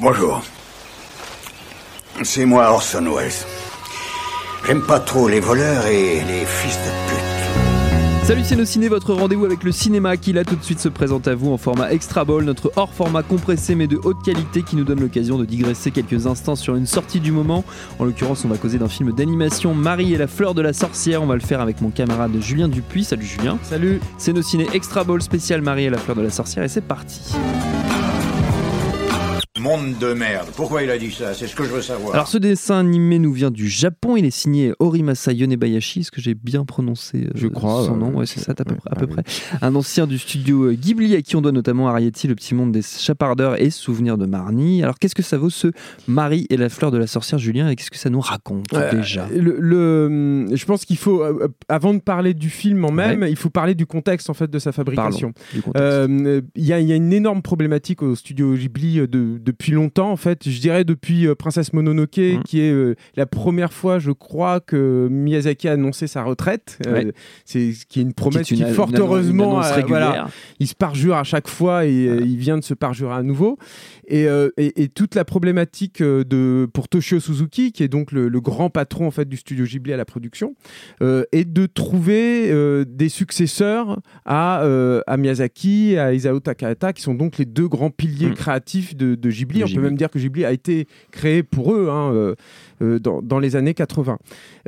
Bonjour. C'est moi Orson Welles. J'aime pas trop les voleurs et les fils de pute. Salut c'est Ciné, votre rendez-vous avec le cinéma qui là tout de suite se présente à vous en format extra ball, notre hors format compressé mais de haute qualité qui nous donne l'occasion de digresser quelques instants sur une sortie du moment. En l'occurrence, on va causer d'un film d'animation Marie et la fleur de la sorcière. On va le faire avec mon camarade Julien Dupuis. Salut Julien. Salut. C'est nos ciné extra ball spécial Marie et la fleur de la sorcière et c'est parti. Monde de merde. Pourquoi il a dit ça? C'est ce que je veux savoir. Alors ce dessin animé nous vient du Japon, il est signé Horimasa Yonebayashi, est-ce que j'ai bien prononcé euh, Je crois, son euh, nom? Ouais, c'est ça, à peu, ouais, à peu ouais. près. Un ancien du studio euh, Ghibli à qui on doit notamment Ariety, le petit monde des chapardeurs et souvenirs de Marnie. Alors qu'est-ce que ça vaut ce Marie et la fleur de la sorcière Julien? Et qu'est-ce que ça nous raconte Euh, déjà? le, le- je pense qu'il faut, euh, avant de parler du film en même, il faut parler du contexte en fait de sa fabrication. Euh, Il y, a- il y a une énorme problématique au studio Ghibli euh, de- depuis longtemps, en fait. Je dirais depuis euh, Princesse Mononoke, Mhm. qui est euh, la première fois, je crois, que Miyazaki a annoncé sa retraite. Euh, Ouais. C'est ce qui est une promesse une- qui, fort une heureusement, une voilà, il se parjure à chaque fois et il vient de se parjurer à nouveau. Et, et- et toute la problématique de, pour Toshio Suzuki, qui est donc le, le grand patron en fait, du studio Ghibli à la production, est de trouver des successeurs à, à Miyazaki, à Isao Takahata, qui sont donc les deux grands piliers Mm. créatifs de, de Ghibli. De On Ghibli. peut même dire que Ghibli a été créé pour eux hein, euh, euh, dans, dans les années 80.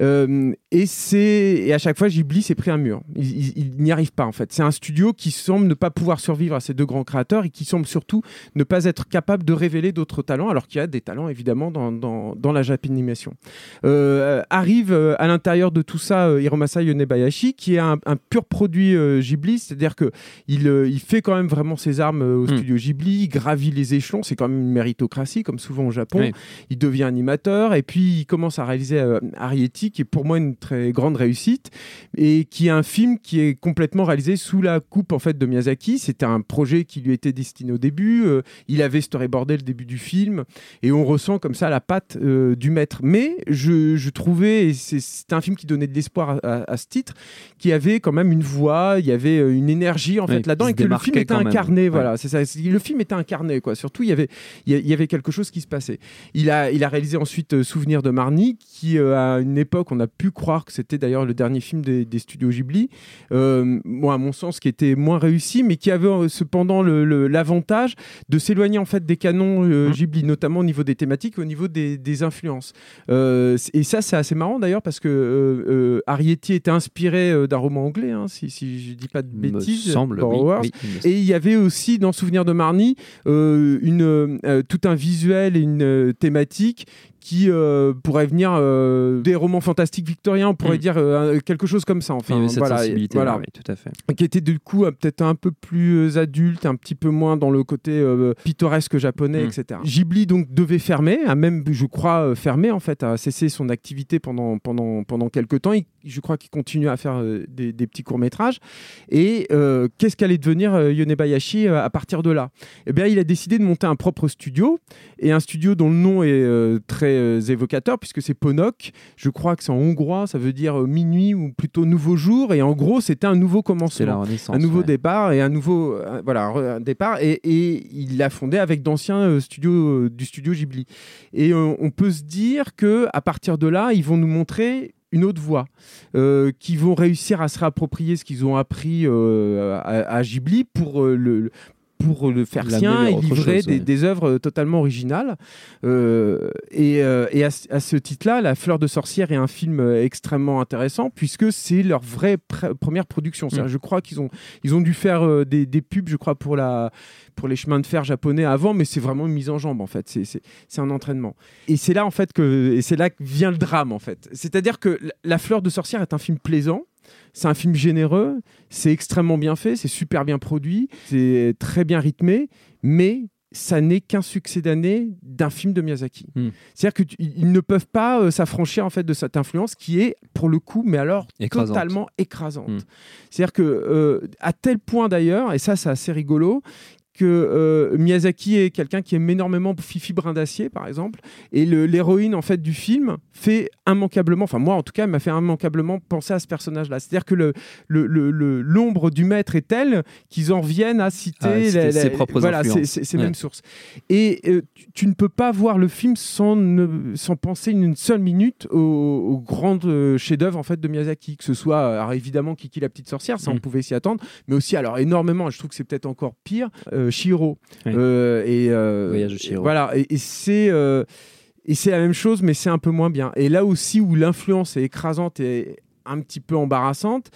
Euh, et, c'est, et à chaque fois, Ghibli s'est pris un mur. Il, il- il n'y arrive pas en fait. C'est un studio qui semble ne pas pouvoir survivre à ces deux grands créateurs et qui semble surtout ne pas être capable de révéler d'autres talents, alors qu'il y a des talents évidemment dans, dans, dans la japanimation. Euh, arrive euh, à l'intérieur de tout ça Hiromasa Yonebayashi, qui est un, un pur produit Ghibli, c'est-à-dire que il, il fait quand même vraiment ses armes au Mm. studio Ghibli, il gravit les échelons, c'est quand même une méritocratie comme souvent au Japon. Oui. Il devient animateur et puis il commence à réaliser euh, Arrietty, qui est pour moi une très grande réussite et qui est un film qui est complètement réalisé sous la coupe en fait de Miyazaki. C'était un projet qui lui était destiné au début. euh, il avait storyboardé le début du film et on ressent comme ça la patte euh, du maître. Mais je, je trouvais, et c'est- c'était un film qui donnait de l'espoir à, à- à ce titre, qui avait quand même une voix, il y avait euh, une énergie en Oui, fait là-dedans et que le film était même. incarné. Ouais. Voilà, c'est ça. Le film était incarné quoi. Surtout il y avait il y avait quelque chose qui se passait. Il a, il a réalisé ensuite euh, Souvenir de Marnie, qui euh, à une époque, on a pu croire que c'était d'ailleurs le dernier film des, des studios Ghibli. Euh, moi, à mon sens, qui était moins réussi, mais qui avait euh, cependant l'avantage de s'éloigner en fait des canons euh, Mhm. Ghibli, notamment au niveau des thématiques, au niveau des, des influences. Euh, et ça, c'est assez marrant d'ailleurs parce que euh, euh, Arrietty était inspiré euh, d'un roman anglais, hein, si, si je dis pas de me bêtises. semble, oui, Borrowers. oui, il me semble. Et il y avait aussi dans Souvenir de Marnie euh, une, euh, tout un visuel et une euh, thématique qui euh, pourrait venir euh, des romans fantastiques victoriens, on pourrait Mm. dire euh, quelque chose comme ça. Enfin, avait cette voilà, sensibilité voilà. oui, tout à fait. qui était du coup euh, peut-être un peu plus adulte, un petit peu moins dans le côté pittoresque japonais, Mm. etc. Ghibli donc devait fermer, a même, je crois, fermé en fait, a cessé son activité pendant pendant pendant quelques temps. Il- je crois qu'il continue à faire des, des petits courts métrages. Et qu'est-ce qu'allait devenir Yonebayashi à partir de là? Eh bien, il a décidé de monter un propre studio et un studio dont le nom est euh, très euh, évocateur puisque c'est Ponok. Je crois que c'est en hongrois, ça veut dire euh, minuit ou plutôt nouveau jour. Et en gros, c'était un nouveau commencement un nouveau ouais. départ et un nouveau euh, voilà un, départ et, et il l'a fondé avec d'anciens euh, studios euh, du studio Ghibli et on peut se dire que à partir de là ils vont nous montrer une autre voie, euh, qui vont réussir à se réapproprier ce qu'ils ont appris euh, à, à Ghibli pour euh, le pour le faire sien et livrer chose, des, ouais. des œuvres totalement originales. Euh, et euh, et à, ce- à ce titre-là, La Fleur de Sorcière est un film euh, extrêmement intéressant puisque c'est leur vraie pr- première production. C'est-à-dire, Je crois qu'ils ont, ils ont dû faire euh, des, des pubs, je crois, pour, la, pour les chemins de fer japonais avant, mais c'est vraiment une mise en jambe en fait. C'est- un entraînement. Et c'est là en fait que, et c'est là que vient le drame en fait. C'est-à-dire que La Fleur de Sorcière est un film plaisant C'est un film généreux, c'est extrêmement bien fait, c'est super bien produit, c'est très bien rythmé, mais ça n'est qu'un succès d'année d'un film de Miyazaki. Hmm. C'est-à-dire qu'ils ne peuvent pas euh, s'affranchir en fait de cette influence qui est pour le coup, mais alors Écrasante. totalement écrasante. Hmm. C'est-à-dire que euh, à tel point d'ailleurs, et ça c'est assez rigolo, que euh, Miyazaki est quelqu'un qui aime énormément Fifi Brin d'Acier, par exemple, et l'héroïne en fait du film fait immanquablement, enfin moi en tout cas, elle m'a fait immanquablement penser à ce personnage-là. C'est-à-dire que le- le- le- le- l'ombre du maître est telle qu'ils en reviennent à citer, Ah, citer la- la- ses propres voilà, influences. ces- ces ces Ouais. mêmes sources. Et euh, tu, tu ne peux pas voir le film sans, ne- sans penser une seule minute au, au grand euh, chef-d'œuvre en fait de Miyazaki, que ce soit alors évidemment Kiki la petite sorcière, ça on Mm. pouvait s'y attendre, mais aussi alors énormément, je trouve que c'est peut-être encore pire, euh, Chihiro. Oui. Euh, et euh, Voyage de Chihiro. Voilà, et, et c'est euh, et c'est la même chose, mais c'est un peu moins bien. Et là aussi où l'influence est écrasante et un petit peu embarrassante,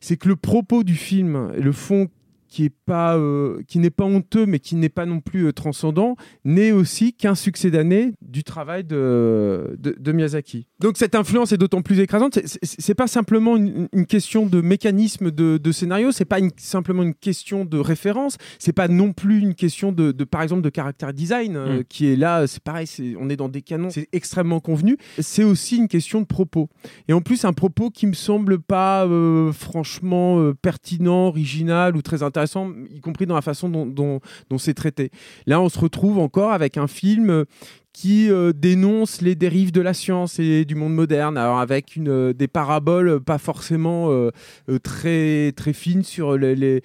c'est que le propos du film, le fond qui est pas euh, qui n'est pas honteux mais qui n'est pas non plus euh, transcendant n'est aussi qu'un succès d'année du travail de, de, de Miyazaki. Donc cette influence est d'autant plus écrasante. C'est- pas simplement une, une question de mécanisme de, de scénario, c'est pas une- simplement une question de référence, c'est pas non plus une question de, par exemple de caractère design euh, Mm. qui est là. C'est pareil, on est dans des canons, c'est extrêmement convenu. C'est aussi une question de propos. Et en plus un propos qui me semble pas franchement pertinent, original ou très intéressant, y compris dans la façon dont, c'est traité. Là, on se retrouve encore avec un film euh, qui euh, dénonce les dérives de la science et du monde moderne, avec euh, des paraboles pas forcément très, très fines sur les,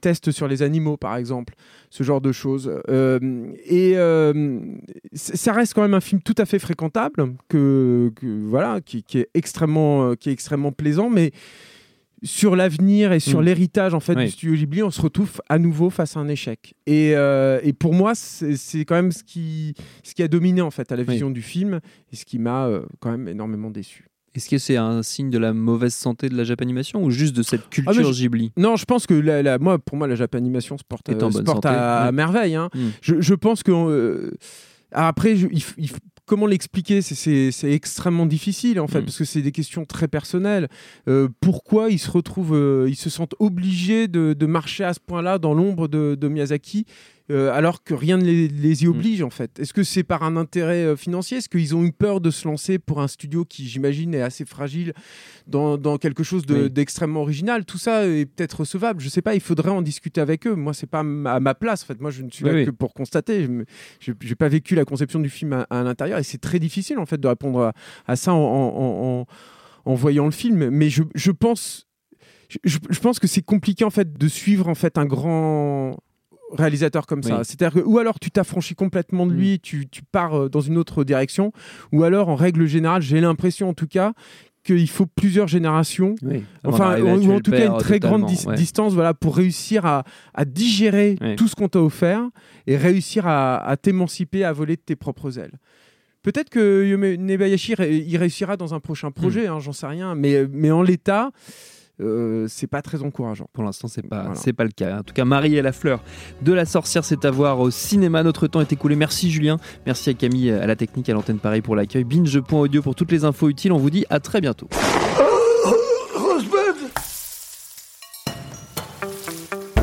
tests sur les animaux, par exemple, ce genre de choses. Et ça reste quand même un film tout à fait fréquentable, que, voilà, qui, qui est extrêmement, qui est extrêmement plaisant, mais sur l'avenir et sur Mm. l'héritage en fait Oui. du studio Ghibli, on se retrouve à nouveau face à un échec. Et, euh, et pour moi, c'est quand même ce qui, ce qui a dominé en fait à la Oui. vision du film et ce qui m'a euh, quand même énormément déçu. Est-ce que c'est un signe de la mauvaise santé de la Japanimation ou juste de cette culture Ah, mais je- Ghibli? Non, je pense que la, la- moi, pour moi, la Japanimation se porte, euh, se porte santé, à, merveille. hein. Mm. Je, je pense que après, je- il il comment l'expliquer? C'est- extrêmement difficile en fait Mm. parce que c'est des questions très personnelles. Euh, pourquoi ils se retrouvent, euh, ils se sentent obligés de, de marcher à ce point-là dans l'ombre de, de Miyazaki? Euh, alors que rien ne les, les y oblige en fait Est-ce que c'est par un intérêt euh, financier? Est-ce qu'ils ont eu peur de se lancer pour un studio qui, j'imagine, est assez fragile dans, dans quelque chose de- Oui. d'extrêmement original? Tout ça est peut-être recevable. Je sais pas. Il faudrait en discuter avec eux. Moi, c'est pas à ma place. En fait, moi, je ne suis là oui. que pour constater. Je n'ai pas vécu la conception du film à, à l'intérieur et c'est très difficile en fait de répondre à, à ça en, en- en- en voyant le film. Mais je, je pense, je, je pense que c'est compliqué en fait de suivre en fait un grand réalisateur comme ça. Oui. C'est-à-dire que ou alors tu t'affranchis complètement de lui, tu, tu pars euh, dans une autre direction, ou alors en règle générale, j'ai l'impression en tout cas qu'il faut plusieurs générations Oui. Enfin, ou, en tout cas une très grande dis- distance voilà, pour réussir à, à digérer tout ce qu'on t'a offert et réussir à, à t'émanciper, à voler de tes propres ailes. Peut-être que Yume Nebayashi y réussira dans un prochain Hmm. projet, hein, j'en sais rien, mais, mais en l'état, euh, c'est pas très encourageant. Pour l'instant, c'est pas, Voilà. c'est pas le cas. En tout cas, Marie et la fleur de la sorcière, c'est à voir au cinéma. Notre temps est écoulé. Merci Julien. Merci à Camille, à la technique, à l'antenne Paris pour l'accueil. Binge.audio pour toutes les infos utiles. On vous dit à très bientôt.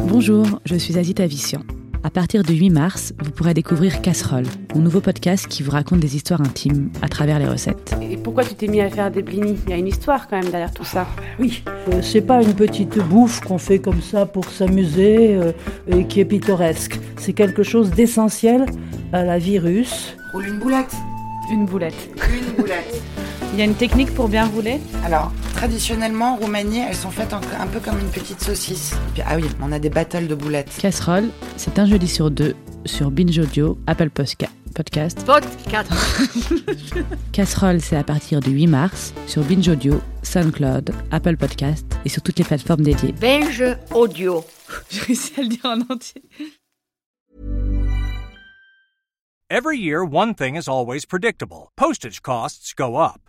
Bonjour, je suis Azita Vissian. À partir du 8 mars, vous pourrez découvrir Casserole, mon nouveau podcast qui vous raconte des histoires intimes à travers les recettes. Et pourquoi tu t'es mis à faire des blinis? Il y a une histoire quand même derrière tout ça. Oui, euh, c'est pas une petite bouffe qu'on fait comme ça pour s'amuser euh, et qui est pittoresque. C'est quelque chose d'essentiel à la vie russe. Roule une boulette. Une boulette. Une boulette. Il y a une technique pour bien rouler Alors, traditionnellement, en Roumanie, elles sont faites un peu comme une petite saucisse. Et puis, ah oui, on a des battles de boulettes. Casserole, c'est un jeudi sur deux sur Binge Audio, Apple Posca- Podcast. Podcast. Casserole, c'est à partir du 8 mars sur Binge Audio, SoundCloud, Apple Podcast et sur toutes les plateformes dédiées. Binge audio. J'ai réussi à le dire en entier. Every year, one thing is always predictable postage costs go up.